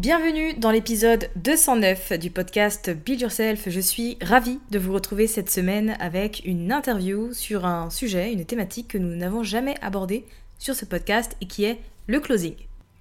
Bienvenue dans l'épisode 209 du podcast Build Yourself. Je suis ravie de vous retrouver cette semaine avec une interview sur un sujet, une thématique que nous n'avons jamais abordée sur ce podcast et qui est le closing.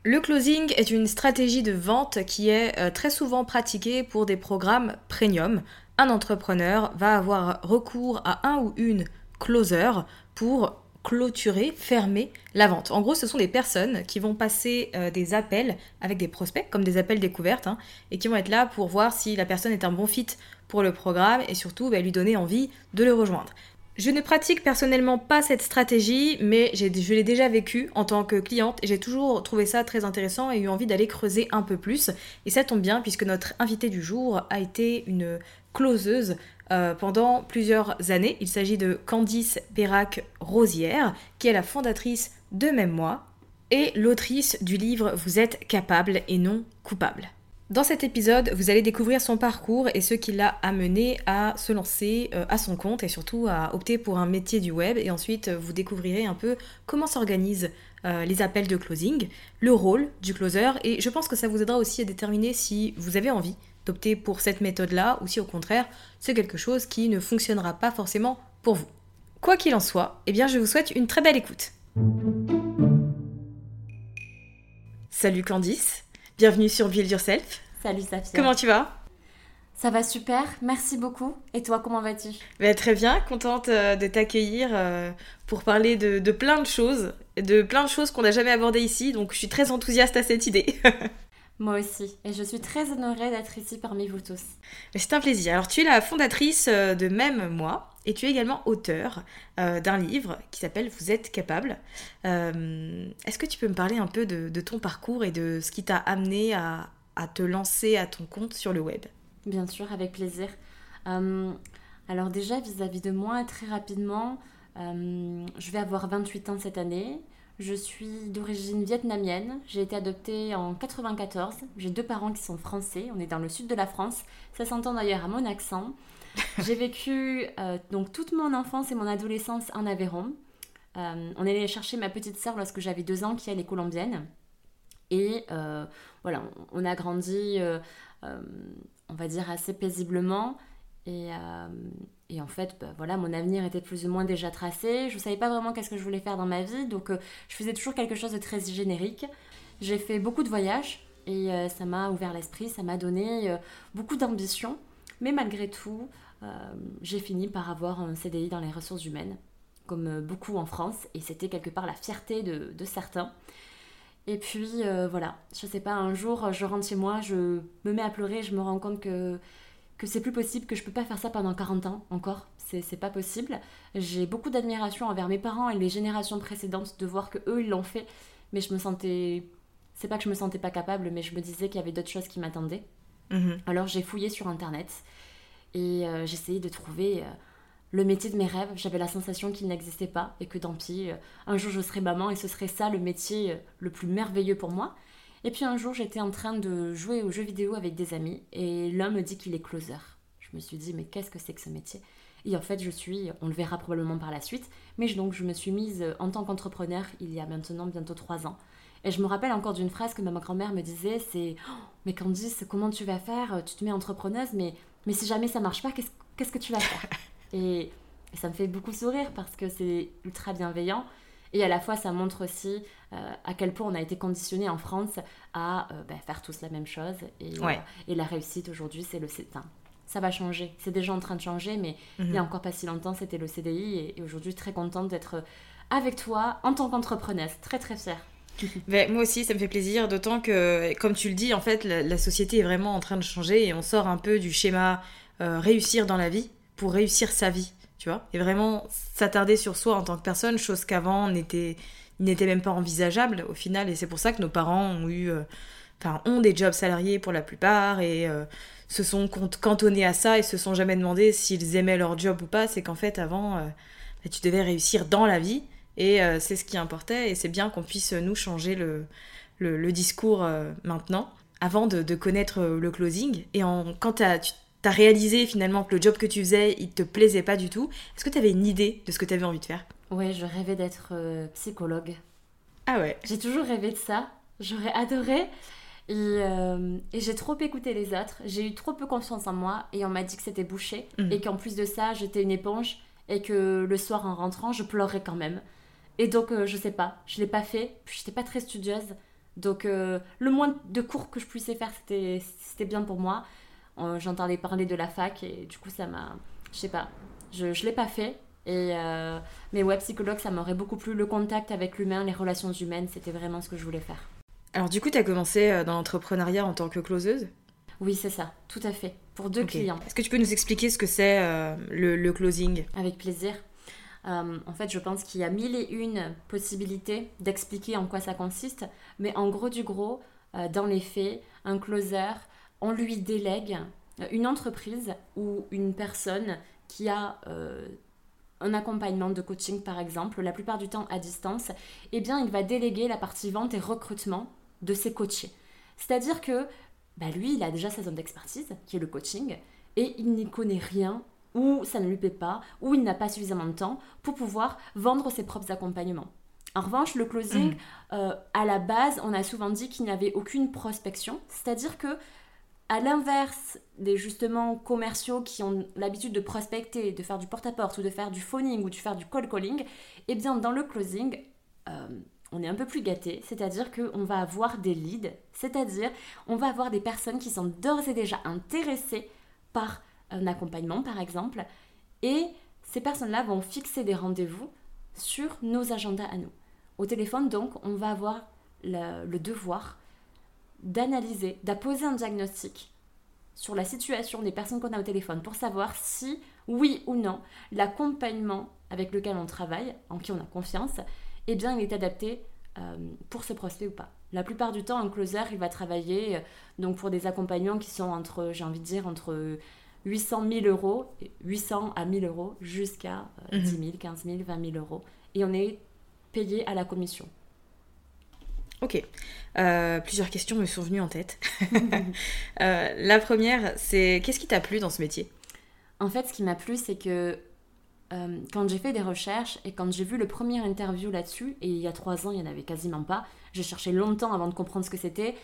Le closing est une stratégie de vente qui est euh, très souvent pratiquée pour des programmes premium. Un entrepreneur va avoir recours à un ou une closer pour clôturer, fermer la vente. En gros, ce sont des personnes qui vont passer euh, des appels avec des prospects, comme des appels découvertes, hein, et qui vont être là pour voir si la personne est un bon fit pour le programme et surtout bah, lui donner envie de le rejoindre. Je ne pratique personnellement pas cette stratégie, mais je l'ai déjà vécu en tant que cliente et j'ai toujours trouvé ça très intéressant et eu envie d'aller creuser un peu plus. Et ça tombe bien puisque notre invité du jour a été une closeuse euh, pendant plusieurs années. Il s'agit de Candice Perrac-Rosière, qui est la fondatrice de Même Moi et l'autrice du livre Vous êtes capable et non coupable. Dans cet épisode, vous allez découvrir son parcours et ce qui l'a amené à se lancer euh, à son compte et surtout à opter pour un métier du web. Et ensuite, vous découvrirez un peu comment s'organisent euh, les appels de closing, le rôle du closer. Et je pense que ça vous aidera aussi à déterminer si vous avez envie d'opter pour cette méthode-là ou si au contraire c'est quelque chose qui ne fonctionnera pas forcément pour vous. Quoi qu'il en soit, eh bien je vous souhaite une très belle écoute. Salut Candice, bienvenue sur Build Yourself. Salut Safia. Comment tu vas? Ça va super, merci beaucoup. Et toi, comment vas-tu? Ben, Très bien, contente euh, de t'accueillir euh, pour parler de, de, plein de choses, de plein de choses qu'on n'a jamais abordées ici, donc je suis très enthousiaste à cette idée. Moi aussi, et je suis très honorée d'être ici parmi vous tous. C'est un plaisir. Alors tu es la fondatrice euh, de Même Moi, et tu es également auteur euh, d'un livre qui s'appelle Vous êtes capable. Euh, Est-ce que tu peux me parler un peu de, de ton parcours et de ce qui t'a amené à, à, te lancer à ton compte sur le web? Bien sûr, avec plaisir. Euh, alors déjà, vis-à-vis -vis de moi, très rapidement, je vais avoir 28 ans cette année. Je suis d'origine vietnamienne. J'ai été adoptée en 94. J'ai deux parents qui sont français. On est dans le sud de la France. Ça s'entend d'ailleurs à mon accent. J'ai vécu euh, donc toute mon enfance et mon adolescence en Aveyron. Euh, on est allé chercher ma petite sœur lorsque j'avais deux ans, qui elle est colombienne. Et euh, voilà, on a grandi, on va dire, assez paisiblement. Et, et, en fait, bah, voilà, mon avenir était plus ou moins déjà tracé. Je ne savais pas vraiment qu'est-ce que je voulais faire dans ma vie, donc euh, je faisais toujours quelque chose de très générique. J'ai fait beaucoup de voyages et euh, ça m'a ouvert l'esprit, ça m'a donné beaucoup d'ambition. Mais malgré tout, j'ai fini par avoir un CDI dans les ressources humaines, comme beaucoup en France, et c'était quelque part la fierté de, de certains. Et puis voilà, je sais pas, un jour je rentre chez moi, je me mets à pleurer, je me rends compte que que c'est plus possible, que je peux pas faire ça pendant 40 ans encore. C'est pas possible. J'ai beaucoup d'admiration envers mes parents et les générations précédentes de voir que eux ils l'ont fait, mais je me sentais. C'est pas que je me sentais pas capable, mais je me disais qu'il y avait d'autres choses qui m'attendaient. Mhm. Alors j'ai fouillé sur internet et euh, j'essayais de trouver euh, le métier de mes rêves. J'avais la sensation qu'il n'existait pas et que tant pis, euh, un jour je serais maman et ce serait ça le métier le plus merveilleux pour moi. Et puis un jour, j'étais en train de jouer aux jeux vidéo avec des amis et l'un me dit qu'il est closer. Je me suis dit, mais qu'est-ce que c'est que ce métier? Et en fait, je suis, on le verra probablement par la suite, mais donc je me suis mise en tant qu'entrepreneur il y a maintenant bientôt trois ans. Et je me rappelle encore d'une phrase que ma grand-mère me disait, c'est oh, Mais Candice, comment tu vas faire? Tu te mets entrepreneuse, mais, mais si jamais ça marche pas, qu'est-ce que tu vas faire? Et ça me fait beaucoup sourire parce que c'est ultra bienveillant. Et à la fois, ça montre aussi euh, à quel point on a été conditionné en France à euh, bah, faire tous la même chose. Et, euh, et la réussite aujourd'hui, c'est le. Enfin, ça va changer. C'est déjà en train de changer, mais il n'y a mhm. encore pas si longtemps, c'était le CDI. Et, aujourd'hui, très contente d'être avec toi en tant qu'entrepreneuse. Très, très fière. Ben, moi aussi, ça me fait plaisir, d'autant que, comme tu le dis, en fait, la, société est vraiment en train de changer et on sort un peu du schéma réussir dans la vie pour réussir sa vie tu vois. Et vraiment s'attarder sur soi en tant que personne, chose qu'avant n'était même pas envisageable au final. Et c'est pour ça que nos parents ont eu, euh, enfin, ont des jobs salariés pour la plupart et euh, se sont cantonnés à ça et se sont jamais demandé s'ils aimaient leur job ou pas. C'est qu'en fait, avant, euh, bah, tu devais réussir dans la vie et c'est ce qui importait. Et c'est bien qu'on puisse nous changer le, le, discours maintenant, avant de, de, connaître le closing. Et en, quand tu t'as réalisé finalement que le job que tu faisais, il te plaisait pas du tout. Est-ce que tu avais une idée de ce que tu avais envie de faire? Ouais, je rêvais d'être euh, psychologue. Ah ouais J'ai toujours rêvé de ça. J'aurais adoré. Et, euh, et j'ai trop écouté les autres. J'ai eu trop peu confiance en moi. Et on m'a dit que c'était bouché. Mhm. Et qu'en plus de ça, j'étais une éponge. Et que le soir en rentrant, je pleurais quand même. Et donc, euh, je sais pas. Je l'ai pas fait. Puis j'étais pas très studieuse. Donc, le moins de cours que je puissais faire, c'était bien pour moi. Euh, j'entendais parler de la fac et du coup ça m'a je sais pas je ne l'ai pas fait. Et euh, mais ouais psychologue ça m'aurait beaucoup plu. Le contact avec l'humain les relations humaines c'était vraiment ce que je voulais faire. Alors du coup tu as commencé euh, dans l'entrepreneuriat en tant que closeuse? Oui c'est ça. Tout à fait. Pour deux clients. Est-ce que tu peux nous expliquer ce que c'est le, closing? Avec plaisir. En fait, je pense qu'il y a mille et une possibilités d'expliquer en quoi ça consiste, mais en gros du gros, dans les faits, un closer, on lui délègue une entreprise ou une personne qui a euh, un accompagnement de coaching par exemple, la plupart du temps à distance, eh bien il va déléguer la partie vente et recrutement de ses coachés. C'est-à-dire que bah, lui, il a déjà sa zone d'expertise, qui est le coaching, et il n'y connaît rien, ou ça ne lui plaît pas, ou il n'a pas suffisamment de temps pour pouvoir vendre ses propres accompagnements. En revanche, le closing, mmh. euh, à la base, on a souvent dit qu'il n'y avait aucune prospection, c'est-à-dire que à l'inverse des justement commerciaux qui ont l'habitude de prospecter, de faire du porte-à-porte ou de faire du phoning ou de faire du cold calling, eh bien dans le closing, euh, on est un peu plus gâté, c'est-à-dire qu'on va avoir des leads, c'est-à-dire on va avoir des personnes qui sont d'ores et déjà intéressées par un accompagnement par exemple, et ces personnes-là vont fixer des rendez-vous sur nos agendas à nous. Au téléphone donc, on va avoir le devoir d'analyser, d'apposer un diagnostic sur la situation des personnes qu'on a au téléphone pour savoir si, oui ou non, l'accompagnement avec lequel on travaille, en qui on a confiance, eh bien, il est adapté euh, pour ce prospect ou pas. La plupart du temps, un closer, il va travailler euh, donc pour des accompagnants qui sont entre, j'ai envie de dire, entre 800 000 euros, 800 à 1000 euros, jusqu'à 10 000, 15 000, 20 000 euros. Et on est payé à la commission. Ok. Euh, plusieurs questions me sont venues en tête. Euh, la première, c'est qu'est-ce qui t'a plu dans ce métier? En fait, ce qui m'a plu, c'est que euh, quand j'ai fait des recherches et quand j'ai vu le premier interview là-dessus, et il y a trois ans, il n'y en avait quasiment pas, j'ai cherché longtemps avant de comprendre ce que c'était,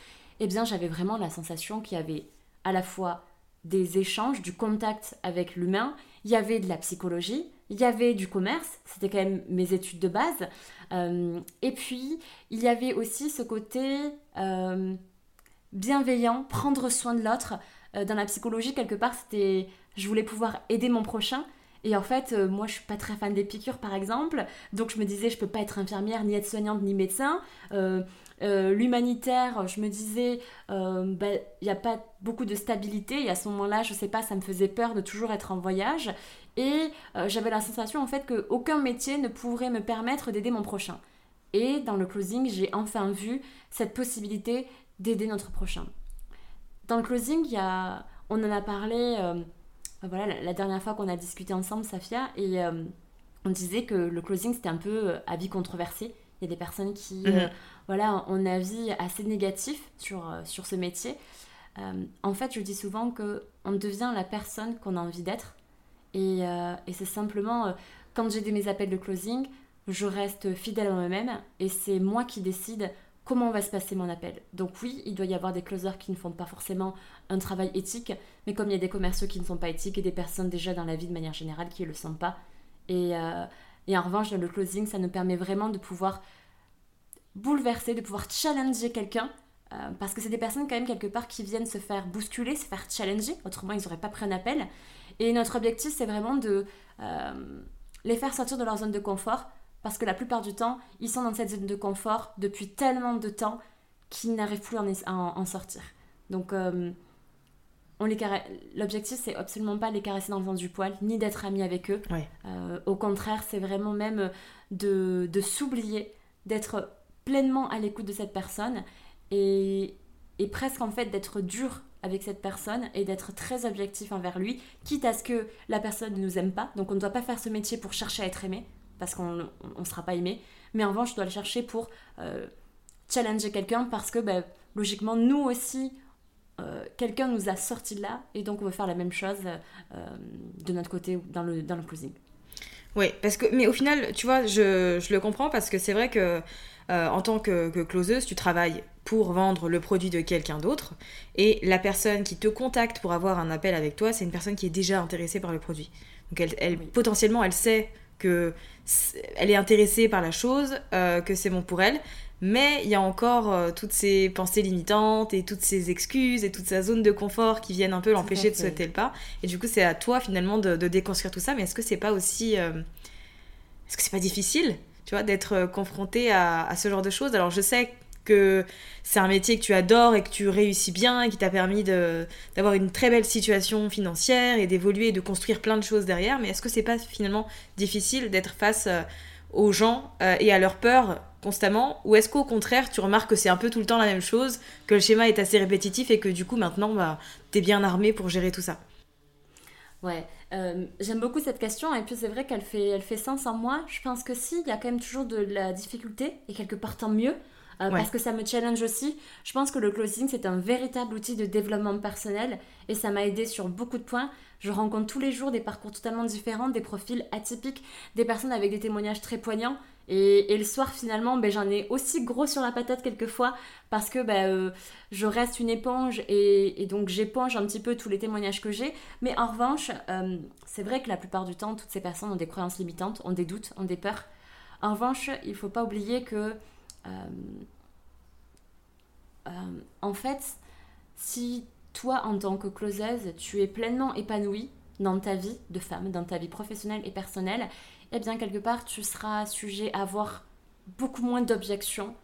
eh bien, j'avais vraiment la sensation qu'il y avait à la fois des échanges, du contact avec l'humain, il y avait de la psychologie, il y avait du commerce, c'était quand même mes études de base, euh, et puis il y avait aussi ce côté euh, bienveillant, prendre soin de l'autre, dans la psychologie, quelque part, c'était je voulais pouvoir aider mon prochain. Et en fait, moi, je suis pas très fan des piqûres, par exemple. Donc, je me disais, je peux pas être infirmière, ni être soignante, ni médecin. L'humanitaire, je me disais, il bah, n'y a pas beaucoup de stabilité. Et à ce moment-là, je sais pas, ça me faisait peur de toujours être en voyage. Et j'avais la sensation, en fait, qu'aucun métier ne pourrait me permettre d'aider mon prochain. Et dans le closing, j'ai enfin vu cette possibilité d'aider notre prochain. Dans le closing, il y a, on en a parlé euh, voilà, la, dernière fois qu'on a discuté ensemble, Safia, et euh, on disait que le closing, c'était un peu euh, avis controversé. Il y a des personnes qui mhm. voilà, ont un avis assez négatif sur, sur ce métier. en fait, je dis souvent qu'on devient la personne qu'on a envie d'être. Et, et c'est simplement, quand j'ai mes appels de closing, je reste fidèle à moi-même et c'est moi qui décide comment va se passer mon appel. Donc oui, il doit y avoir des closers qui ne font pas forcément un travail éthique, mais comme il y a des commerciaux qui ne sont pas éthiques et des personnes déjà dans la vie de manière générale qui ne le sont pas. Et, euh, en revanche, dans le closing, ça nous permet vraiment de pouvoir bouleverser, de pouvoir challenger quelqu'un. Euh, parce que c'est des personnes quand même quelque part qui viennent se faire bousculer, se faire challenger, autrement ils n'auraient pas pris un appel. Et notre objectif c'est vraiment de euh, les faire sortir de leur zone de confort parce que la plupart du temps, ils sont dans cette zone de confort depuis tellement de temps qu'ils n'arrivent plus à en, sortir. Donc, euh, l'objectif, c'est absolument pas les caresser dans le sens du poil, ni d'être amis avec eux. Euh, au contraire, c'est vraiment même de, s'oublier, d'être pleinement à l'écoute de cette personne et, et presque en fait d'être dur avec cette personne et d'être très objectif envers lui, quitte à ce que la personne ne nous aime pas. Donc on ne doit pas faire ce métier pour chercher à être aimé, parce qu'on ne sera pas aimé. Mais en revanche, je dois le chercher pour euh, challenger quelqu'un parce que ben, logiquement, nous aussi, euh, quelqu'un nous a sorti de là et donc on veut faire la même chose euh, de notre côté dans le, dans le closing. Oui, parce que, mais au final, tu vois, je, je le comprends parce que c'est vrai que en tant que, closeuse, tu travailles pour vendre le produit de quelqu'un d'autre et la personne qui te contacte pour avoir un appel avec toi, c'est une personne qui est déjà intéressée par le produit. Donc elle, elle potentiellement, elle sait que elle est intéressée par la chose, euh, que c'est bon pour elle, mais il y a encore euh, toutes ces pensées limitantes et toutes ces excuses et toute sa zone de confort qui viennent un peu l'empêcher de sauter le pas. Et du coup, c'est à toi finalement de, déconstruire tout ça. Mais est-ce que c'est pas aussi, euh, est-ce que c'est pas difficile, tu vois, d'être confronté à, à, ce genre de choses? Alors je sais que c'est un métier que tu adores et que tu réussis bien et qui t'a permis d'avoir une très belle situation financière et d'évoluer et de construire plein de choses derrière. Mais est-ce que c'est pas finalement difficile d'être face euh, aux gens euh, et à leurs peurs constamment? Ou est-ce qu'au contraire, tu remarques que c'est un peu tout le temps la même chose, que le schéma est assez répétitif et que du coup maintenant, bah, es bien armé pour gérer tout ça? Ouais, euh, j'aime beaucoup cette question et puis c'est vrai qu'elle fait, elle fait sens en moi. Je pense que si, il y a quand même toujours de la difficulté et quelque part tant mieux. Euh, parce que ça me challenge aussi. Je pense que le closing, c'est un véritable outil de développement personnel et ça m'a aidé sur beaucoup de points. Je rencontre tous les jours des parcours totalement différents, des profils atypiques, des personnes avec des témoignages très poignants. Et, le soir, finalement, ben, j'en ai aussi gros sur la patate quelquefois parce que ben, euh, je reste une éponge et, donc j'éponge un petit peu tous les témoignages que j'ai. Mais en revanche, euh, c'est vrai que la plupart du temps, toutes ces personnes ont des croyances limitantes, ont des doutes, ont des peurs. En revanche, il ne faut pas oublier que en fait, si toi, en tant que closeuse, tu es pleinement épanouie dans ta vie de femme, dans ta vie professionnelle et personnelle, eh bien, quelque part, tu seras sujet à avoir beaucoup moins d'objections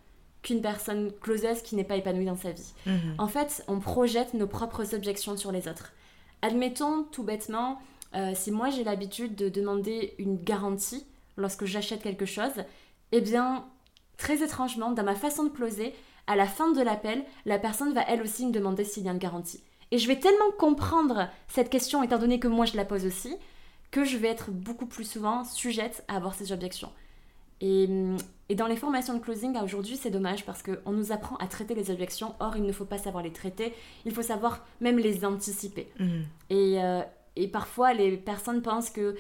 qu'une personne closeuse qui n'est pas épanouie dans sa vie. Mhm. En fait, on projette nos propres objections sur les autres. Admettons tout bêtement, euh, si moi j'ai l'habitude de demander une garantie lorsque j'achète quelque chose, eh bien, Très étrangement, dans ma façon de closer, à la fin de l'appel, la personne va elle aussi me demander s'il y a une garantie. Et je vais tellement comprendre cette question, étant donné que moi je la pose aussi, que je vais être beaucoup plus souvent sujette à avoir ces objections. Et, dans les formations de closing, aujourd'hui, c'est dommage parce qu'on nous apprend à traiter les objections. Or, il ne faut pas savoir les traiter, il faut savoir même les anticiper. Mhm. Et, euh, et, parfois, les personnes pensent que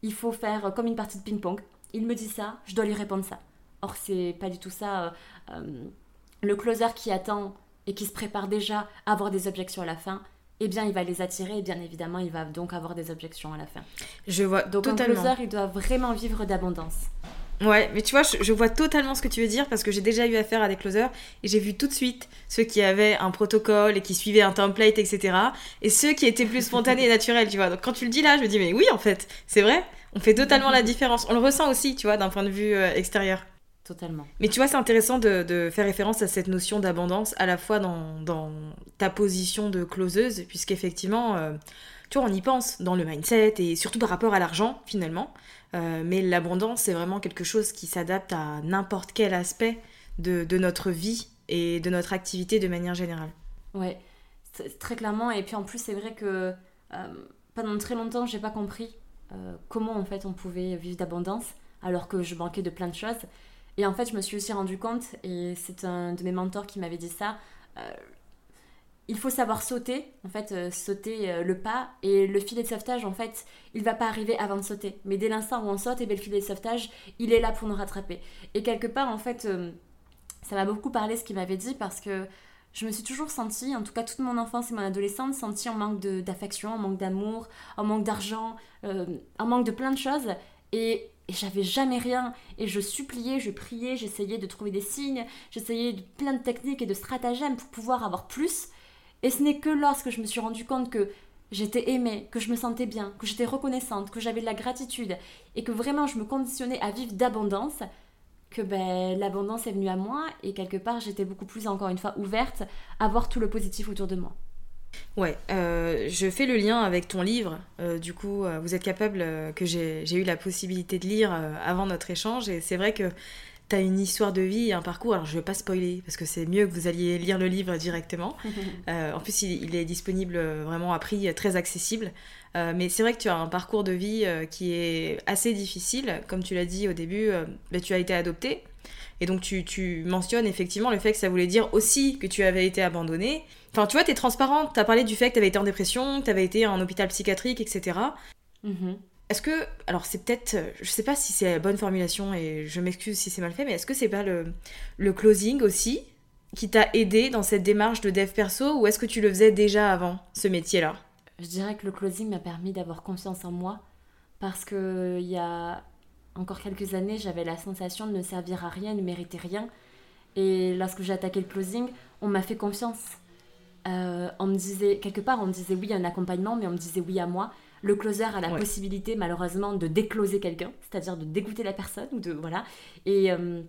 il faut faire comme une partie de ping-pong. Il me dit ça, je dois lui répondre ça. Or, c'est pas du tout ça. Euh, euh, le closer qui attend et qui se prépare déjà à avoir des objections à la fin, eh bien, il va les attirer et bien évidemment, il va donc avoir des objections à la fin. Je vois donc, totalement. un closer, il doit vraiment vivre d'abondance. Ouais, mais tu vois, je, je vois totalement ce que tu veux dire parce que j'ai déjà eu affaire à des closers et j'ai vu tout de suite ceux qui avaient un protocole et qui suivaient un template, etc. Et ceux qui étaient plus spontanés et naturels, tu vois. Donc quand tu le dis là, je me dis, mais oui, en fait, c'est vrai, on fait totalement la différence. On le ressent aussi, tu vois, d'un point de vue euh, extérieur. Totalement. Mais tu vois, c'est intéressant de, de faire référence à cette notion d'abondance à la fois dans, dans ta position de closeuse, puisqu'effectivement, euh, tu vois, on y pense dans le mindset et surtout par rapport à l'argent, finalement. Euh, mais l'abondance, c'est vraiment quelque chose qui s'adapte à n'importe quel aspect de, de notre vie et de notre activité de manière générale. Ouais, très clairement. Et puis en plus, c'est vrai que euh, pendant très longtemps, j'ai pas compris euh, comment en fait on pouvait vivre d'abondance alors que je manquais de plein de choses. Et en fait, je me suis aussi rendu compte, et c'est un de mes mentors qui m'avait dit ça. euh, il faut savoir sauter, en fait, euh, sauter euh, le pas. Et le filet de sauvetage, en fait, il va pas arriver avant de sauter. Mais dès l'instant où on saute, et bien, le filet de sauvetage, il est là pour nous rattraper. Et quelque part, en fait, ça m'a beaucoup parlé ce qu'il m'avait dit parce que je me suis toujours sentie, en tout cas toute mon enfance et mon adolescence, sentie en manque d'affection, en manque d'amour, en manque d'argent, en manque de plein de choses. Et, et j'avais jamais rien. Et je suppliais, je priais, j'essayais de trouver des signes, j'essayais de plein de techniques et de stratagèmes pour pouvoir avoir plus. Et ce n'est que lorsque je me suis rendu compte que j'étais aimée, que je me sentais bien, que j'étais reconnaissante, que j'avais de la gratitude et que vraiment je me conditionnais à vivre d'abondance, que ben, l'abondance est venue à moi et quelque part j'étais beaucoup plus encore une fois ouverte à voir tout le positif autour de moi. Ouais, euh, je fais le lien avec ton livre. Euh, du coup, euh, vous êtes capable que j'ai eu la possibilité de lire avant notre échange. Et c'est vrai que tu as une histoire de vie et un parcours. Alors, je vais pas spoiler parce que c'est mieux que vous alliez lire le livre directement. En plus, il, il est disponible vraiment à prix très accessible. Mais c'est vrai que tu as un parcours de vie qui est assez difficile. Comme tu l'as dit au début, ben, tu as été adopté. Et donc, tu, tu mentionnes effectivement le fait que ça voulait dire aussi que tu avais été abandonné. Enfin, tu vois, t'es transparente. T'as parlé du fait que t'avais été en dépression, que t'avais été en hôpital psychiatrique, etc. Mhm. Est-ce que, alors c'est peut-être, euh, je sais pas si c'est la bonne formulation et je m'excuse si c'est mal fait, mais est-ce que c'est pas le, le closing aussi qui t'a aidé dans cette démarche de dev perso ou est-ce que tu le faisais déjà avant ce métier-là? Je dirais que le closing m'a permis d'avoir confiance en moi parce que il y a encore quelques années, j'avais la sensation de ne servir à rien, de mériter rien. Et lorsque j'ai attaqué le closing, on m'a fait confiance. Euh, on me disait, quelque part, on me disait oui à un accompagnement, mais on me disait oui à moi. Le closer a la Ouais. possibilité, malheureusement, de décloser quelqu'un, c'est-à-dire de dégoûter la personne, ou de voilà. Et, euh,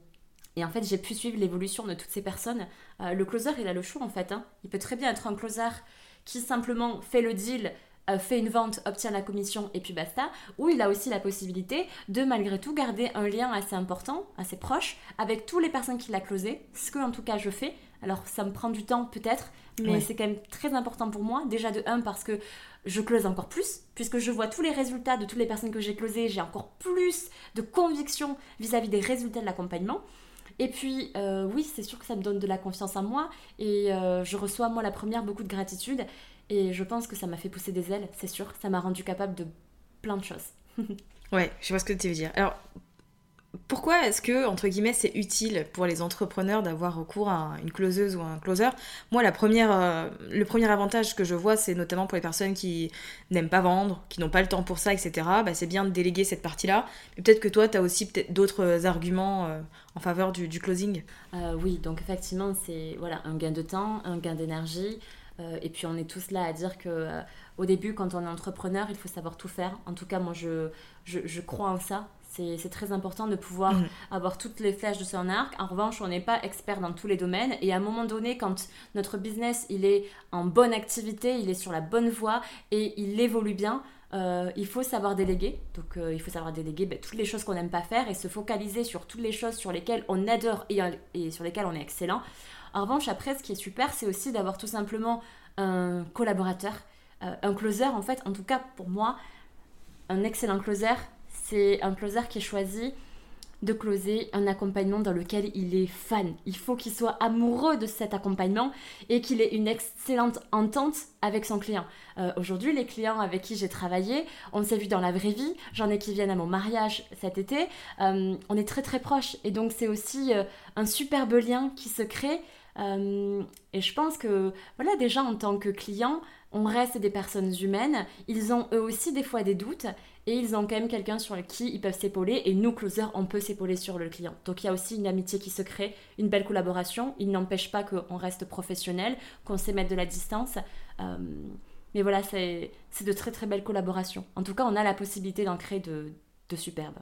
et en fait, j'ai pu suivre l'évolution de toutes ces personnes. Euh, le closer, il a le choix, en fait. hein. Il peut très bien être un closer qui simplement fait le deal, euh, fait une vente, obtient la commission et puis basta, ou il a aussi la possibilité de malgré tout garder un lien assez important, assez proche, avec toutes les personnes qui l'a closé, ce que en tout cas je fais. Alors ça me prend du temps peut-être, mais Ouais. c'est quand même très important pour moi, déjà de 1 parce que je close encore plus, puisque je vois tous les résultats de toutes les personnes que j'ai closées, j'ai encore plus de conviction vis-à-vis des résultats de l'accompagnement. Et puis, euh, oui, c'est sûr que ça me donne de la confiance en moi et euh, je reçois, moi, la première, beaucoup de gratitude. Et je pense que ça m'a fait pousser des ailes, c'est sûr. Ça m'a rendu capable de plein de choses. Ouais, je vois ce que tu veux dire. Alors, pourquoi est-ce que, entre guillemets, c'est utile pour les entrepreneurs d'avoir recours à une closeuse ou un closer? Moi, la première, euh, le premier avantage que je vois, c'est notamment pour les personnes qui n'aiment pas vendre, qui n'ont pas le temps pour ça, etc. Bah, c'est bien de déléguer cette partie-là. Peut-être que toi, tu as aussi d'autres arguments euh, en faveur du, closing? Euh, oui, donc effectivement, c'est voilà, un gain de temps, un gain d'énergie. Et puis on est tous là à dire que au début, quand on est entrepreneur, il faut savoir tout faire. En tout cas, moi, je, je crois en ça. C'est très important de pouvoir Mhm. avoir toutes les flèches de son arc. En revanche, on n'est pas expert dans tous les domaines. Et à un moment donné, quand notre business il est en bonne activité, il est sur la bonne voie et il évolue bien, euh, il faut savoir déléguer. Donc euh, il faut savoir déléguer ben, toutes les choses qu'on n'aime pas faire et se focaliser sur toutes les choses sur lesquelles on adore et, et sur lesquelles on est excellent. En revanche, après, ce qui est super, c'est aussi d'avoir tout simplement un collaborateur, euh, un closer en fait, en tout cas pour moi, un excellent closer, c'est un closer qui choisit de closer un accompagnement dans lequel il est fan. Il faut qu'il soit amoureux de cet accompagnement et qu'il ait une excellente entente avec son client. Euh, Aujourd'hui, les clients avec qui j'ai travaillé, on s'est vu dans la vraie vie. J'en ai qui viennent à mon mariage cet été. Euh, on est très très proches et donc c'est aussi euh, un superbe lien qui se crée. Et je pense que voilà déjà en tant que client, on reste des personnes humaines, ils ont eux aussi des fois des doutes et ils ont quand même quelqu'un sur qui ils peuvent s'épauler et nous, closers, on peut s'épauler sur le client. Donc il y a aussi une amitié qui se crée, une belle collaboration. Il n'empêche pas qu'on reste professionnel, qu'on sait mettre de la distance. Euh, mais voilà, c'est de très très belles collaborations. En tout cas, on a la possibilité d'en créer de superbes.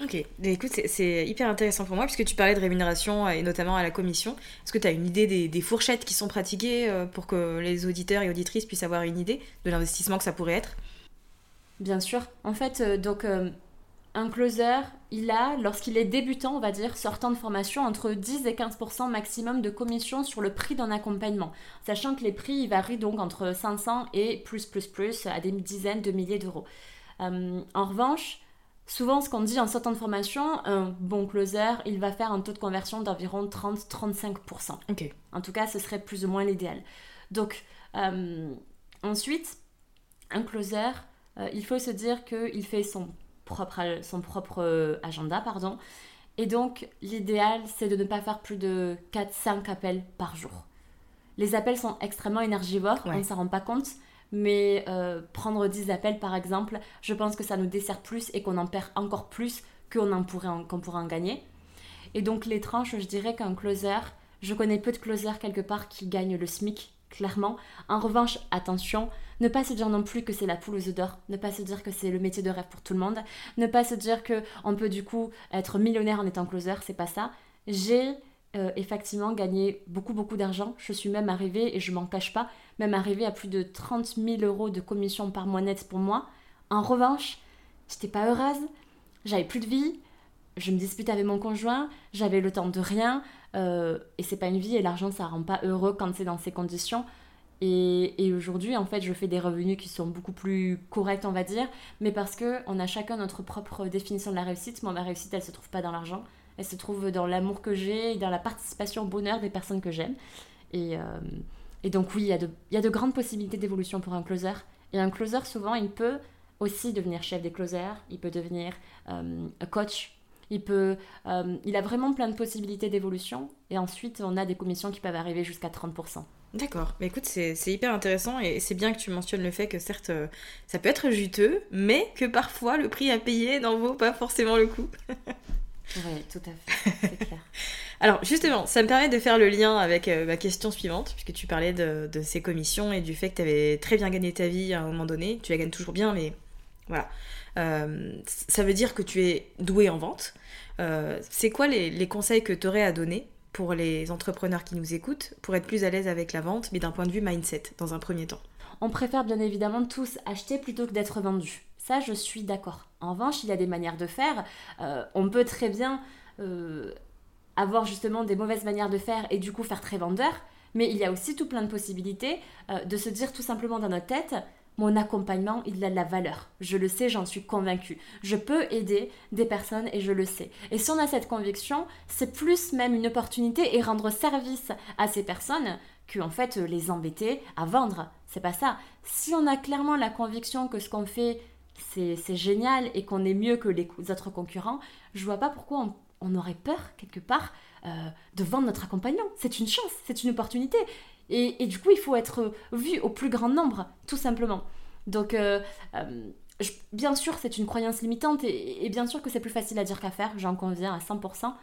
Ok, écoute, c'est hyper intéressant pour moi puisque tu parlais de rémunération et notamment à la commission. Est-ce que tu as une idée des, fourchettes qui sont pratiquées euh, pour que les auditeurs et auditrices puissent avoir une idée de l'investissement que ça pourrait être? Bien sûr. En fait, euh, donc euh, un closer, il a, lorsqu'il est débutant, on va dire, sortant de formation, entre 10 et 15% maximum de commission sur le prix d'un accompagnement. Sachant que les prix, varient donc entre 500 et plus, plus, plus, à des dizaines de milliers d'euros. en revanche, Souvent, ce qu'on dit en sortant de formation, un bon closer, il va faire un taux de conversion d'environ 30-35%. En tout cas, ce serait plus ou moins l'idéal. Donc, euh, ensuite, un closer, euh, il faut se dire qu'il fait son propre, son propre euh, agenda, pardon. Et donc, l'idéal, c'est de ne pas faire plus de 4-5 appels par jour. Les appels sont extrêmement énergivores, on ne s'en rend pas compte mais euh, prendre 10 appels par exemple, je pense que ça nous dessert plus et qu'on en perd encore plus qu'on en pourrait qu'on pourrait en gagner. Et donc les tranches, je dirais qu'un closer, je connais peu de closers quelque part qui gagnent le SMIC, clairement. En revanche, attention, ne pas se dire non plus que c'est la poule aux œufs d'or, ne pas se dire que c'est le métier de rêve pour tout le monde, ne pas se dire que on peut du coup être millionnaire en étant closer, c'est pas ça. J'ai euh, effectivement gagné beaucoup beaucoup d'argent. Je suis même arrivée, et je m'en cache pas, même arrivée à plus de 30 000 euros de commission par mois net pour moi. En revanche, j'étais pas heureuse, j'avais plus de vie, je me disputais avec mon conjoint, j'avais le temps de rien, euh, et c'est pas une vie, et l'argent ça rend pas heureux quand c'est dans ces conditions. Et, et aujourd'hui, en fait, je fais des revenus qui sont beaucoup plus corrects, on va dire, mais parce que on a chacun notre propre définition de la réussite. Moi, ma réussite, elle se trouve pas dans l'argent, elle se trouve dans l'amour que j'ai dans la participation au bonheur des personnes que j'aime. Et, euh, donc oui, il y, a de, grandes possibilités d'évolution pour un closer. Et un closer, souvent, il peut aussi devenir chef des closers, il peut devenir euh, coach, il, peut, euh, il a vraiment plein de possibilités d'évolution. Et ensuite, on a des commissions qui peuvent arriver jusqu'à 30%. D'accord, mais écoute, c'est hyper intéressant et c'est bien que tu mentionnes le fait que certes, ça peut être juteux, mais que parfois le prix à payer n'en vaut pas forcément le coup. Oui, tout à fait, c'est clair. Alors justement, ça me permet de faire le lien avec euh, ma question suivante, puisque tu parlais de, ces commissions et du fait que tu avais très bien gagné ta vie à un moment donné. Tu la gagnes toujours bien, mais voilà. Euh, ça veut dire que tu es doué en vente. Euh, c'est quoi les, conseils que tu aurais à donner pour les entrepreneurs qui nous écoutent pour être plus à l'aise avec la vente, mais d'un point de vue mindset dans un premier temps? On préfère bien évidemment tous acheter plutôt que d'être vendu. Ça, je suis d'accord. En revanche, il y a des manières de faire. Euh, on peut très bien euh, avoir justement des mauvaises manières de faire et du coup faire très vendeur. Mais il y a aussi tout plein de possibilités euh, de se dire tout simplement dans notre tête, mon accompagnement, il a de la valeur. Je le sais, j'en suis convaincue. Je peux aider des personnes et je le sais. Et si on a cette conviction, c'est plus même une opportunité et rendre service à ces personnes que en fait les embêter à vendre. C'est pas ça. Si on a clairement la conviction que ce qu'on fait c'est génial et qu'on est mieux que les autres concurrents, je vois pas pourquoi on, aurait peur, quelque part, euh, de vendre notre accompagnant. C'est une chance, c'est une opportunité. Et, du coup, il faut être vu au plus grand nombre, tout simplement. Donc, euh, euh, bien sûr, c'est une croyance limitante et, bien sûr que c'est plus facile à dire qu'à faire, j'en conviens à 100%.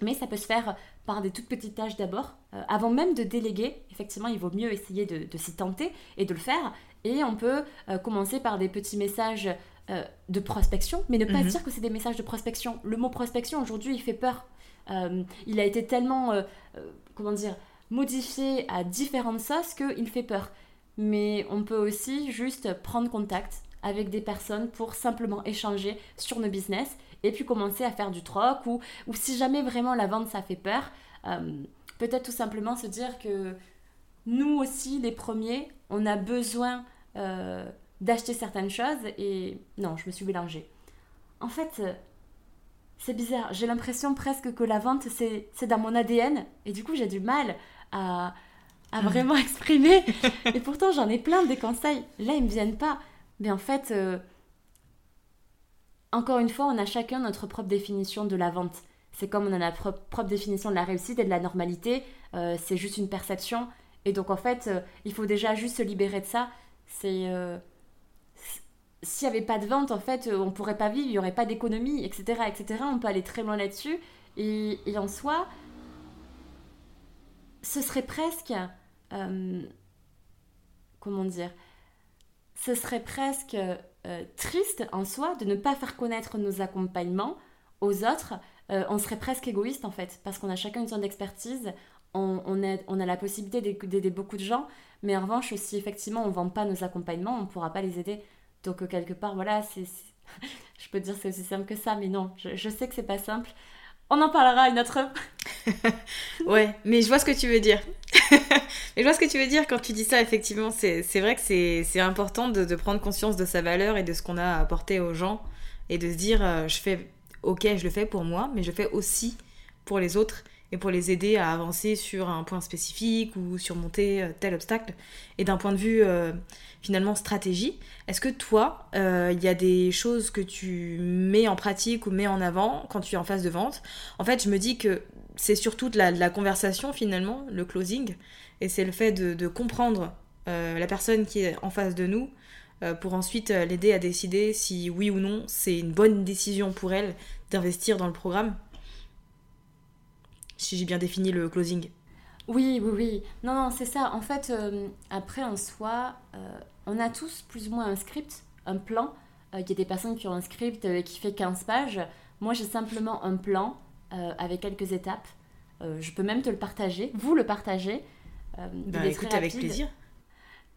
mais ça peut se faire par des toutes petites tâches d'abord. avant même de déléguer, effectivement, il vaut mieux essayer de, de s'y tenter et de le faire. Et on peut euh, commencer par des petits messages euh, de prospection, mais ne pas mhm. dire que c'est des messages de prospection. Le mot prospection, aujourd'hui, il fait peur. Euh, il a été tellement, comment dire, modifié à différentes sauces qu'il fait peur. Mais on peut aussi juste prendre contact avec des personnes pour simplement échanger sur nos business et puis commencer à faire du troc ou, ou si jamais vraiment la vente ça fait peur, peut-être tout simplement se dire que nous aussi, les premiers, on a besoin euh, d'acheter certaines choses et non, je me suis mélangée. En fait, c'est bizarre, j'ai l'impression presque que la vente, c'est dans mon ADN et du coup, j'ai du mal à, à mhm. vraiment exprimer. et pourtant, j'en ai plein des conseils. Là, ils me viennent pas. Mais en fait, euh, encore une fois, on a chacun notre propre définition de la vente. C'est comme on a notre propre, définition de la réussite et de la normalité. Euh, c'est juste une perception Et donc en fait, euh, il faut déjà juste se libérer de ça. C'est euh, s'il n'y avait pas de vente, en fait, on pourrait pas vivre, il n'y aurait pas d'économie, etc., etc. On peut aller très loin là-dessus. Et, en soi, ce serait presque, euh, comment dire, ce serait presque triste en soi de ne pas faire connaître nos accompagnements aux autres. on serait presque égoïste en fait, parce qu'on a chacun une zone d'expertise, on, on, a la possibilité d'aider beaucoup de gens, mais en revanche, si effectivement on ne vend pas nos accompagnements, on ne pourra pas les aider. Donc, euh, quelque part, voilà, c'est, je peux dire c'est aussi simple que ça, mais non, je, sais que c'est pas simple. On en parlera une autre. ouais, mais je vois ce que tu veux dire. mais je vois ce que tu veux dire quand tu dis ça, effectivement. C'est, vrai que c'est, important de, prendre conscience de sa valeur et de ce qu'on a apporté aux gens et de se dire, euh, je fais, ok, je le fais pour moi, mais je fais aussi pour les autres et pour les aider à avancer sur un point spécifique ou surmonter euh, tel obstacle. Et d'un point de vue euh, finalement stratégie, est-ce que toi, euh, il y a des choses que tu mets en pratique ou mets en avant quand tu es en phase de vente? En fait, je me dis que c'est surtout de la, conversation finalement, le closing, et c'est le fait de, comprendre la personne qui est en face de nous pour ensuite l'aider à décider si oui ou non c'est une bonne décision pour elle d'investir dans le programme si j'ai bien défini le closing. Oui, oui, oui. Non, non, c'est ça. En fait, euh, après, en soi, euh, on a tous plus ou moins un script, un plan. Euh, il y a des personnes qui ont un script qui fait 15 pages. Moi, j'ai simplement un plan avec quelques étapes. je peux même te le partager, vous le partager. bah, écoute, avec plaisir.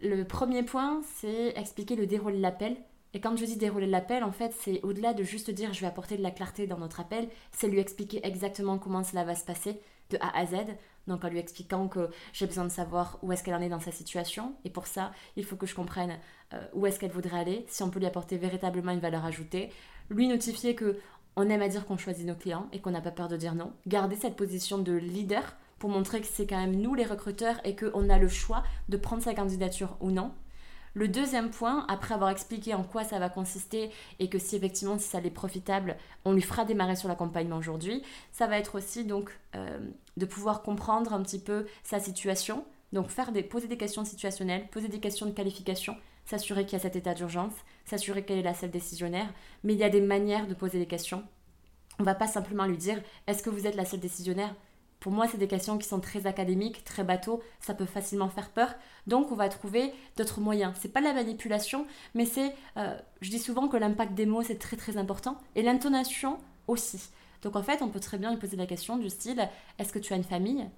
Le premier point, c'est expliquer le déroulé de l'appel. Et quand je dis dérouler l'appel, en fait, c'est au-delà de juste dire je vais apporter de la clarté dans notre appel, c'est lui expliquer exactement comment cela va se passer de A à Z. Donc en lui expliquant que j'ai besoin de savoir où est-ce qu'elle en est dans sa situation. Et pour ça, il faut que je comprenne euh, où est-ce qu'elle voudrait aller, si on peut lui apporter véritablement une valeur ajoutée. Lui notifier que on aime à dire qu'on choisit nos clients et qu'on n'a pas peur de dire non. Garder cette position de leader pour montrer que c'est quand même nous les recruteurs et qu'on a le choix de prendre sa candidature ou non. Le deuxième point, après avoir expliqué en quoi ça va consister et que si effectivement si ça est profitable, on lui fera démarrer sur l'accompagnement aujourd'hui, ça va être aussi donc euh, de pouvoir comprendre un petit peu sa situation, donc poser des questions situationnelles, poser des questions de qualification, s'assurer qu'il y a cet état d'urgence, s'assurer qu'elle est la seule décisionnaire, mais il y a des manières de poser des questions. On va pas simplement lui dire est-ce que vous êtes la seule décisionnaire? Pour moi, c'est des questions qui sont très académiques, très bateaux, ça peut facilement faire peur. Donc, on va trouver d'autres moyens. C'est pas la manipulation, mais c'est, euh, je dis souvent que l'impact des mots c'est très très important et l'intonation aussi. Donc, en fait, on peut très bien lui poser la question du style Est-ce que tu as une famille?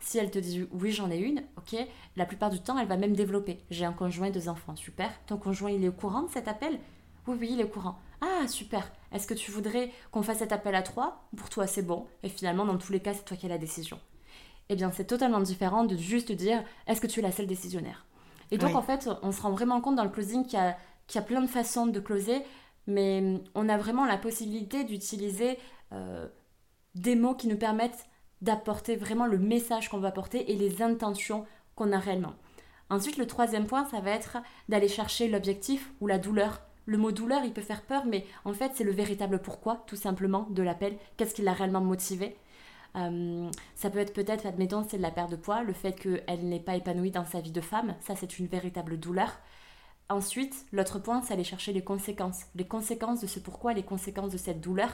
Si elle te dit oui, j'en ai une, ok, la plupart du temps, elle va même développer. J'ai un conjoint deux enfants, super. Ton conjoint, il est au courant de cet appel? Oui, oui, il est au courant. Ah, super. Est-ce que tu voudrais qu'on fasse cet appel à trois? Pour toi, c'est bon. Et finalement, dans tous les cas, c'est toi qui as la décision. Eh bien, c'est totalement différent de juste dire est-ce que tu es la seule décisionnaire? Et donc, en fait, on se rend vraiment compte dans le closing qu'il y, a, plein de façons de closer, mais on a vraiment la possibilité d'utiliser euh, des mots qui nous permettent d'apporter vraiment le message qu'on veut apporter et les intentions qu'on a réellement. Ensuite, le troisième point, ça va être d'aller chercher l'objectif ou la douleur le mot douleur, il peut faire peur, mais en fait, c'est le véritable pourquoi, tout simplement, de l'appel. Qu'est-ce qui l'a réellement motivé? Euh, ça peut être peut-être, admettons, c'est de la perte de poids, le fait qu'elle n'est pas épanouie dans sa vie de femme, ça c'est une véritable douleur. Ensuite, l'autre point, c'est aller chercher les conséquences. Les conséquences de ce pourquoi, les conséquences de cette douleur.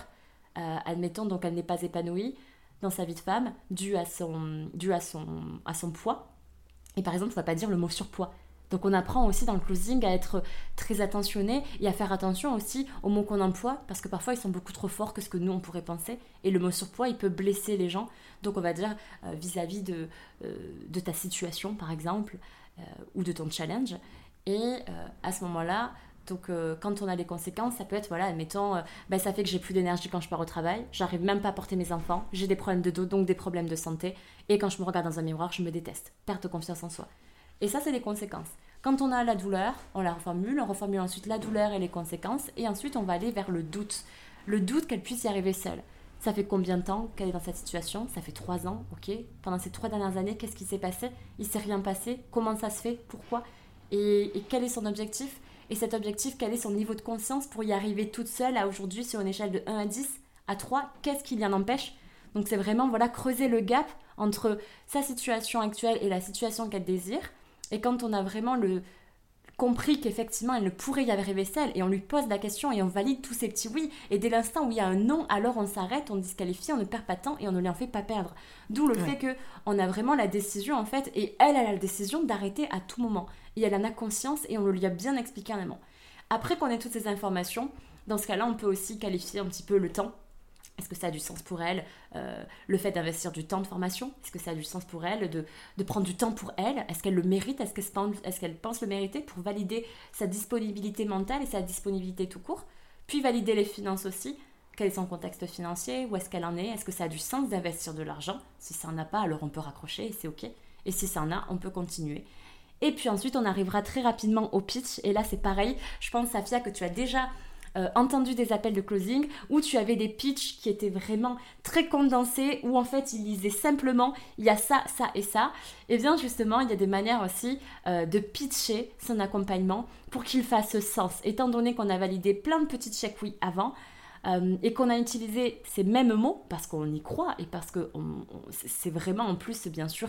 Euh, admettons donc elle n'est pas épanouie dans sa vie de femme, due à son, due à son, à son poids. Et par exemple, on ne va pas dire le mot surpoids. Donc on apprend aussi dans le closing à être très attentionné et à faire attention aussi aux mots qu'on emploie parce que parfois ils sont beaucoup trop forts que ce que nous on pourrait penser et le mot surpoids il peut blesser les gens. Donc on va dire euh, vis-à-vis de, euh, de, ta situation par exemple euh, ou de ton challenge. Et à ce moment-là, donc quand on a des conséquences, ça peut être, voilà, admettons, ben, ça fait que j'ai plus d'énergie quand je pars au travail, j'arrive même pas à porter mes enfants, j'ai des problèmes de dos, donc des problèmes de santé, et quand je me regarde dans un miroir, je me déteste, perte de confiance en soi. Et ça, c'est les conséquences. Quand on a la douleur, on la reformule, on reformule ensuite la douleur et les conséquences, et ensuite on va aller vers le doute. Le doute qu'elle puisse y arriver seule. Ça fait combien de temps qu'elle est dans cette situation? Ça fait trois ans, ok? Pendant ces trois dernières années, qu'est-ce qui s'est passé? Il s'est rien passé? Comment ça se fait? Pourquoi? Et, quel est son objectif? Et cet objectif, quel est son niveau de conscience pour y arriver toute seule à aujourd'hui sur une échelle de 1 à 10 à 3 Qu'est-ce qui l'en empêche? Donc c'est vraiment voilà creuser le gap entre sa situation actuelle et la situation qu'elle désire. Et quand on a vraiment le, compris qu'effectivement elle ne pourrait y arriver seule et on lui pose la question et on valide tous ces petits oui et dès l'instant où il y a un non alors on s'arrête on disqualifie on ne perd pas de temps et on ne lui en fait pas perdre. D'où le fait que on a vraiment la décision en fait et elle a la décision d'arrêter à tout moment. Et elle en a conscience et on le lui a bien expliqué en amont. Après qu'on ait toutes ces informations dans ce cas-là on peut aussi qualifier un petit peu le temps est-ce que ça a du sens pour elle euh, Le fait d'investir du temps de formation, est-ce que ça a du sens pour elle de, prendre du temps pour elle? Est-ce qu'elle le mérite? Est-ce qu'elle est pense le mériter pour valider sa disponibilité mentale et sa disponibilité tout court? Puis valider les finances aussi. Quel est son contexte financier? Où est-ce qu'elle en est? Est-ce que ça a du sens d'investir de l'argent? Si ça n'en a pas, alors on peut raccrocher et c'est OK. Et si ça en a, on peut continuer. Et puis ensuite, on arrivera très rapidement au pitch. Et là, c'est pareil. Je pense, Safia, que tu as déjà euh, entendu des appels de closing où tu avais des pitchs qui étaient vraiment très condensés, où en fait ils lisaient simplement il y a ça, ça et ça. Et bien justement, il y a des manières aussi euh, de pitcher son accompagnement pour qu'il fasse sens. Étant donné qu'on a validé plein de petites chèques oui avant, euh, et qu'on a utilisé ces mêmes mots parce qu'on y croit et parce que c'est vraiment en plus bien sûr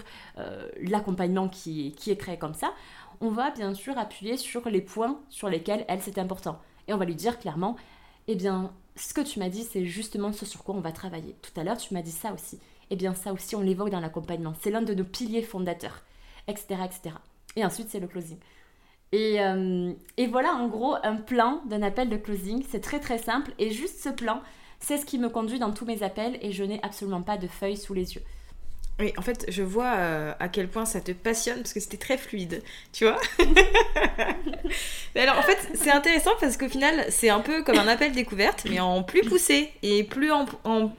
l'accompagnement qui, qui, est créé comme ça, on va bien sûr appuyer sur les points sur lesquels elle c'est important. Et on va lui dire clairement, eh bien, ce que tu m'as dit, c'est justement ce sur quoi on va travailler. Tout à l'heure, tu m'as dit ça aussi. Eh bien, ça aussi, on l'évoque dans l'accompagnement. C'est l'un de nos piliers fondateurs, etc., etc. Et ensuite, c'est le closing. Et, euh, et, voilà, en gros, un plan d'un appel de closing. C'est très, très simple. Et juste ce plan, c'est ce qui me conduit dans tous mes appels et je n'ai absolument pas de feuilles sous les yeux. Oui, en fait, je vois euh, à quel point ça te passionne parce que c'était très fluide, tu vois. mais alors, en fait, c'est intéressant parce qu'au final, c'est un peu comme un appel découverte, mais en plus poussé et plus en, en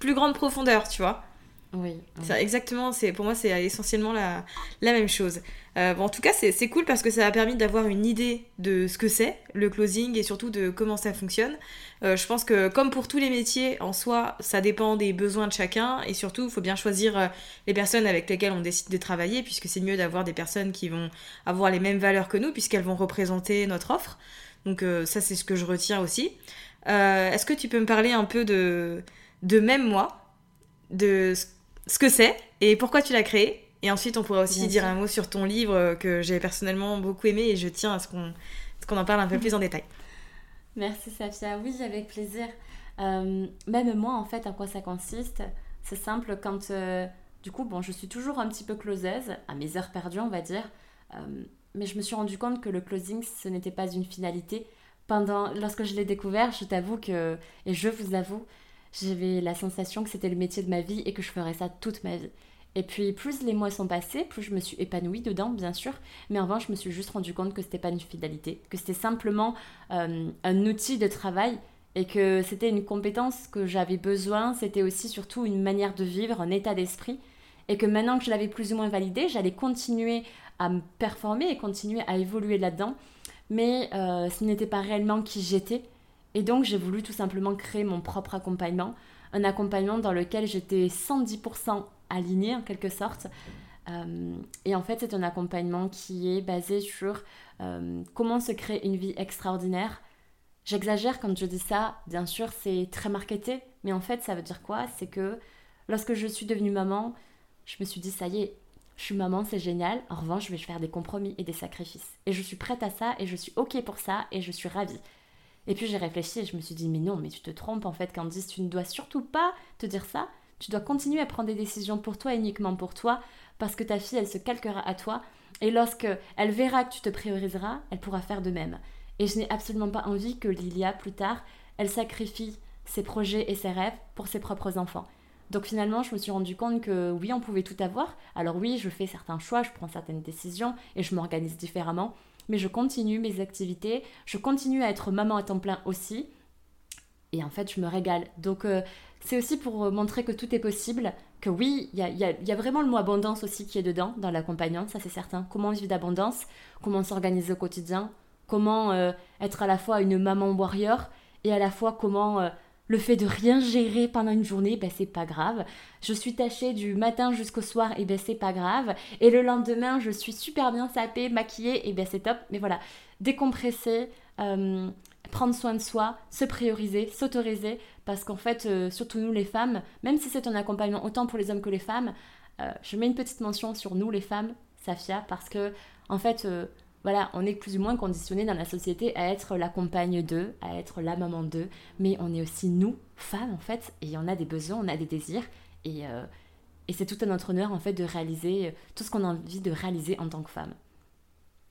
plus grande profondeur, tu vois. Oui. exactement, c'est pour moi c'est essentiellement la, la même chose. Euh, en tout cas, c'est cool parce que ça a permis d'avoir une idée de ce que c'est le closing et surtout de comment ça fonctionne. Euh, je pense que comme pour tous les métiers, en soi, ça dépend des besoins de chacun et surtout, il faut bien choisir euh, les personnes avec lesquelles on décide de travailler puisque c'est mieux d'avoir des personnes qui vont avoir les mêmes valeurs que nous puisqu'elles vont représenter notre offre. Donc ça, c'est ce que je retiens aussi. Est-ce que tu peux me parler un peu de, de même moi, de ce ce que c'est et pourquoi tu l'as créé. Et ensuite, on pourra aussi dire un mot sur ton livre que j'ai personnellement beaucoup aimé et je tiens à ce qu'on en parle un peu plus en détail. Merci Safia, oui, avec plaisir. Euh, même moi, en fait, à quoi ça consiste? C'est simple, quand euh, du coup, bon, je suis toujours un petit peu closeuse, à mes heures perdues, on va dire, euh, mais je me suis rendu compte que le closing, ce n'était pas une finalité. Pendant, lorsque je l'ai découvert, je t'avoue que, et je vous avoue, j'avais la sensation que c'était le métier de ma vie et que je ferais ça toute ma vie. Et puis plus les mois sont passés, plus je me suis épanouie dedans, bien sûr. Mais en revanche, je me suis juste rendu compte que c'était pas une fidélité, que c'était simplement euh, un outil de travail et que c'était une compétence que j'avais besoin. C'était aussi surtout une manière de vivre, un état d'esprit. Et que maintenant que je l'avais plus ou moins validé, j'allais continuer à me performer et continuer à évoluer là-dedans. Mais euh, ce n'était pas réellement qui j'étais. Et donc j'ai voulu tout simplement créer mon propre accompagnement, un accompagnement dans lequel j'étais 110% alignée en quelque sorte. Euh, et en fait c'est un accompagnement qui est basé sur euh, comment se créer une vie extraordinaire. J'exagère quand je dis ça, bien sûr c'est très marketé, mais en fait ça veut dire quoi? C'est que lorsque je suis devenue maman, je me suis dit ça y est, je suis maman, c'est génial. En revanche, je vais faire des compromis et des sacrifices. Et je suis prête à ça et je suis OK pour ça et je suis ravie. Et puis j'ai réfléchi et je me suis dit, mais non, mais tu te trompes en fait, Candice, tu ne dois surtout pas te dire ça. Tu dois continuer à prendre des décisions pour toi, uniquement pour toi, parce que ta fille, elle se calquera à toi. Et lorsque elle verra que tu te prioriseras, elle pourra faire de même. Et je n'ai absolument pas envie que Lilia, plus tard, elle sacrifie ses projets et ses rêves pour ses propres enfants. Donc finalement, je me suis rendu compte que oui, on pouvait tout avoir. Alors oui, je fais certains choix, je prends certaines décisions et je m'organise différemment mais je continue mes activités, je continue à être maman à temps plein aussi. Et en fait, je me régale. Donc, euh, c'est aussi pour euh, montrer que tout est possible, que oui, il y a, vraiment le mot abondance aussi qui est dedans, dans l'accompagnant, ça c'est certain. Comment vivre d'abondance, comment s'organiser au quotidien, comment euh, être à la fois une maman warrior et à la fois comment le fait de rien gérer pendant une journée, ben c'est pas grave. Je suis tachée du matin jusqu'au soir, et ben c'est pas grave. Et le lendemain, je suis super bien sapée, maquillée, et ben c'est top. Mais voilà, décompresser, euh, prendre soin de soi, se prioriser, s'autoriser, parce qu'en fait, euh, surtout nous les femmes, même si c'est un accompagnement autant pour les hommes que les femmes, euh, je mets une petite mention sur nous les femmes, Safia, parce que en fait, voilà, on est plus ou moins conditionné dans la société à être la compagne d'eux, à être la maman d'eux, mais on est aussi nous, femmes en fait, et on a des besoins, on a des désirs, et, et c'est tout à notre honneur en fait de réaliser tout ce qu'on a envie de réaliser en tant que femme.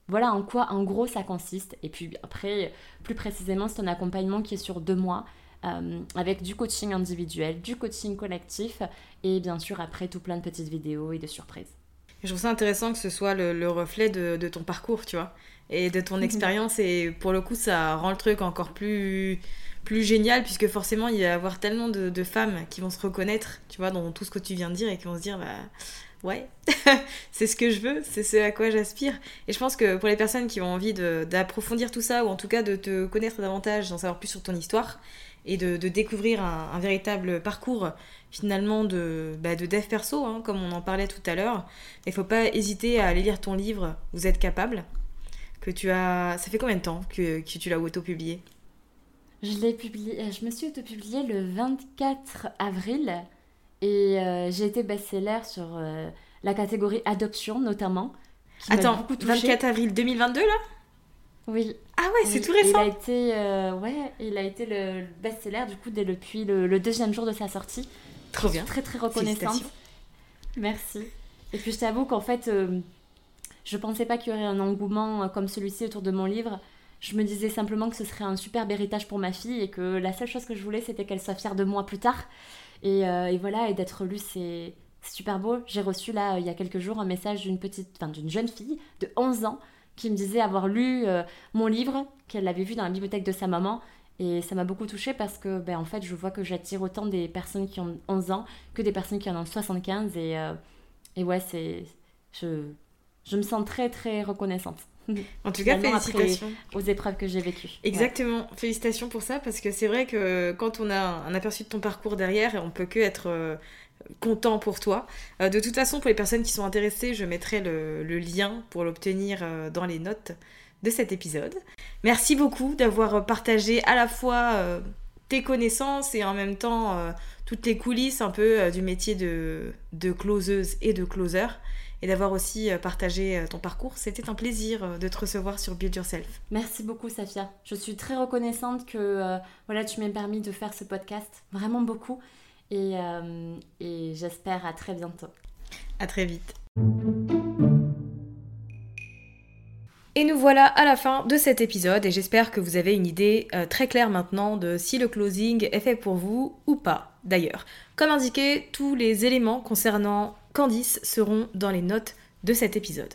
Voilà en quoi, en gros, ça consiste. Et puis après, plus précisément, c'est un accompagnement qui est sur deux mois. Euh, avec du coaching individuel, du coaching collectif et bien sûr après tout plein de petites vidéos et de surprises. Je trouve ça intéressant que ce soit le, reflet de, ton parcours, tu vois, et de ton expérience. Et pour le coup, ça rend le truc encore plus, plus génial, puisque forcément, il va y avoir tellement de, de, femmes qui vont se reconnaître, tu vois, dans tout ce que tu viens de dire et qui vont se dire, bah, ouais, c'est ce que je veux, c'est ce à quoi j'aspire. Et je pense que pour les personnes qui ont envie d'approfondir tout ça, ou en tout cas de te connaître davantage, d'en savoir plus sur ton histoire, et de, découvrir un, véritable parcours finalement de, bah, de dev perso, hein, comme on en parlait tout à l'heure, il faut pas hésiter à aller lire ton livre, Vous êtes capable, que tu as... Ça fait combien de temps que, que tu l'as auto-publié? Je l'ai publié, je me suis auto-publié le 24 avril et euh, j'ai été best-seller sur euh, la catégorie adoption notamment. Attends, 24 avril 2022 là? Oui. Ah ouais, c'est tout récent. Il a été, euh, ouais, il a été le best-seller du coup dès depuis le, deuxième jour de sa sortie. Trop bien. Très très reconnaissante. Merci. Et puis je t'avoue qu'en fait, je pensais pas qu'il y aurait un engouement comme celui-ci autour de mon livre. Je me disais simplement que ce serait un superbe héritage pour ma fille et que la seule chose que je voulais, c'était qu'elle soit fière de moi plus tard. Euh, et, voilà, et d'être lu, c'est super beau. J'ai reçu là, il y a quelques jours, un message d'une petite, enfin d'une jeune fille de 11 ans qui me disait avoir lu euh, mon livre, qu'elle l'avait vu dans la bibliothèque de sa maman. Et ça m'a beaucoup touchée parce que, ben, en fait, je vois que j'attire autant des personnes qui ont 11 ans que des personnes qui en ont 75. Et, euh, et ouais, c'est. Je, je me sens très, très reconnaissante. En tout cas, félicitations. Aux épreuves que j'ai vécues. Exactement. Félicitations pour ça, parce que c'est vrai que quand on a un aperçu de ton parcours derrière, on peut que être euh, content pour toi. Euh, de toute façon, pour les personnes qui sont intéressées, je mettrai le, lien pour l'obtenir euh, dans les notes de cet épisode. Merci beaucoup d'avoir partagé à la fois tes connaissances et en même temps toutes les coulisses un peu du métier de, closeuse et de closer et d'avoir aussi euh, partagé euh, ton parcours. C'était un plaisir euh, de te recevoir sur Build Yourself. Merci beaucoup Safia. Je suis très reconnaissante que voilà, tu m'aies permis de faire ce podcast. Vraiment beaucoup. Et, et j'espère à très bientôt. À très vite. Et nous voilà à la fin de cet épisode et j'espère que vous avez une idée très claire maintenant de si le closing est fait pour vous ou pas. D'ailleurs, comme indiqué, tous les éléments concernant Candice seront dans les notes de cet épisode.